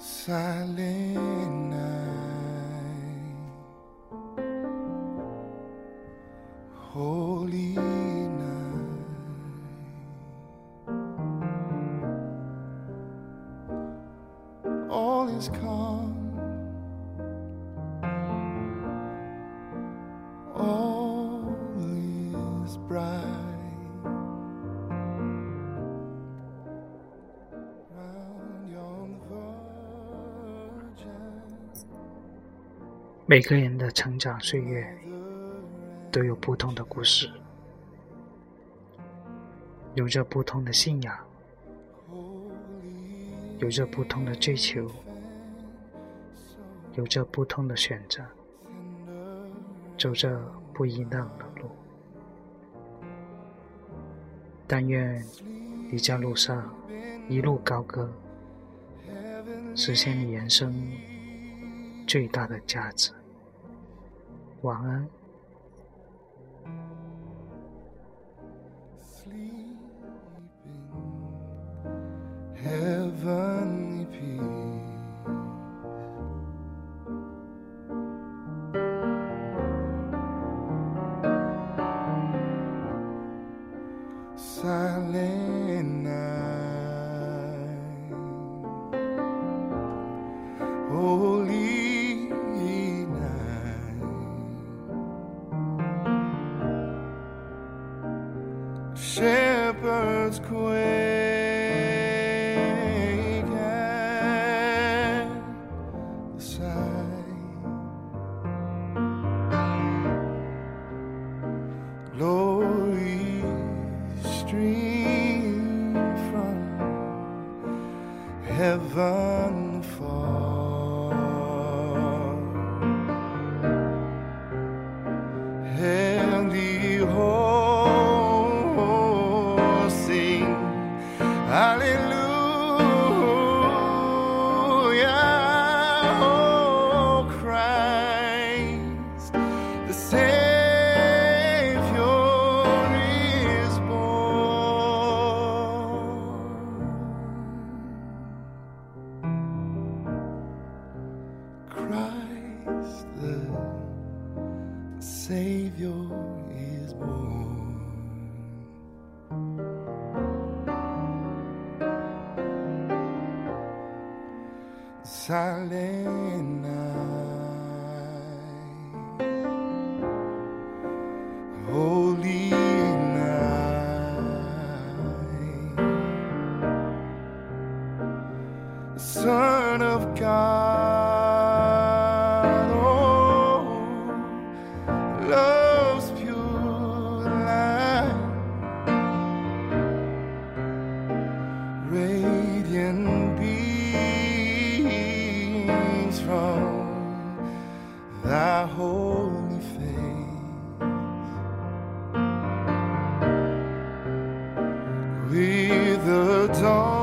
silent night, 每个人的成长岁月都有不同的故事，有着不同的信仰，有着不同的追求，有着不同的选择，走着不一样的路。但愿你在路上一路高歌，实现你人生最大的价值。晚安。Shepherds quake at the sight. Glory stream from heaven Savior is born. Silent night, holy night, Son of God, be the dawn.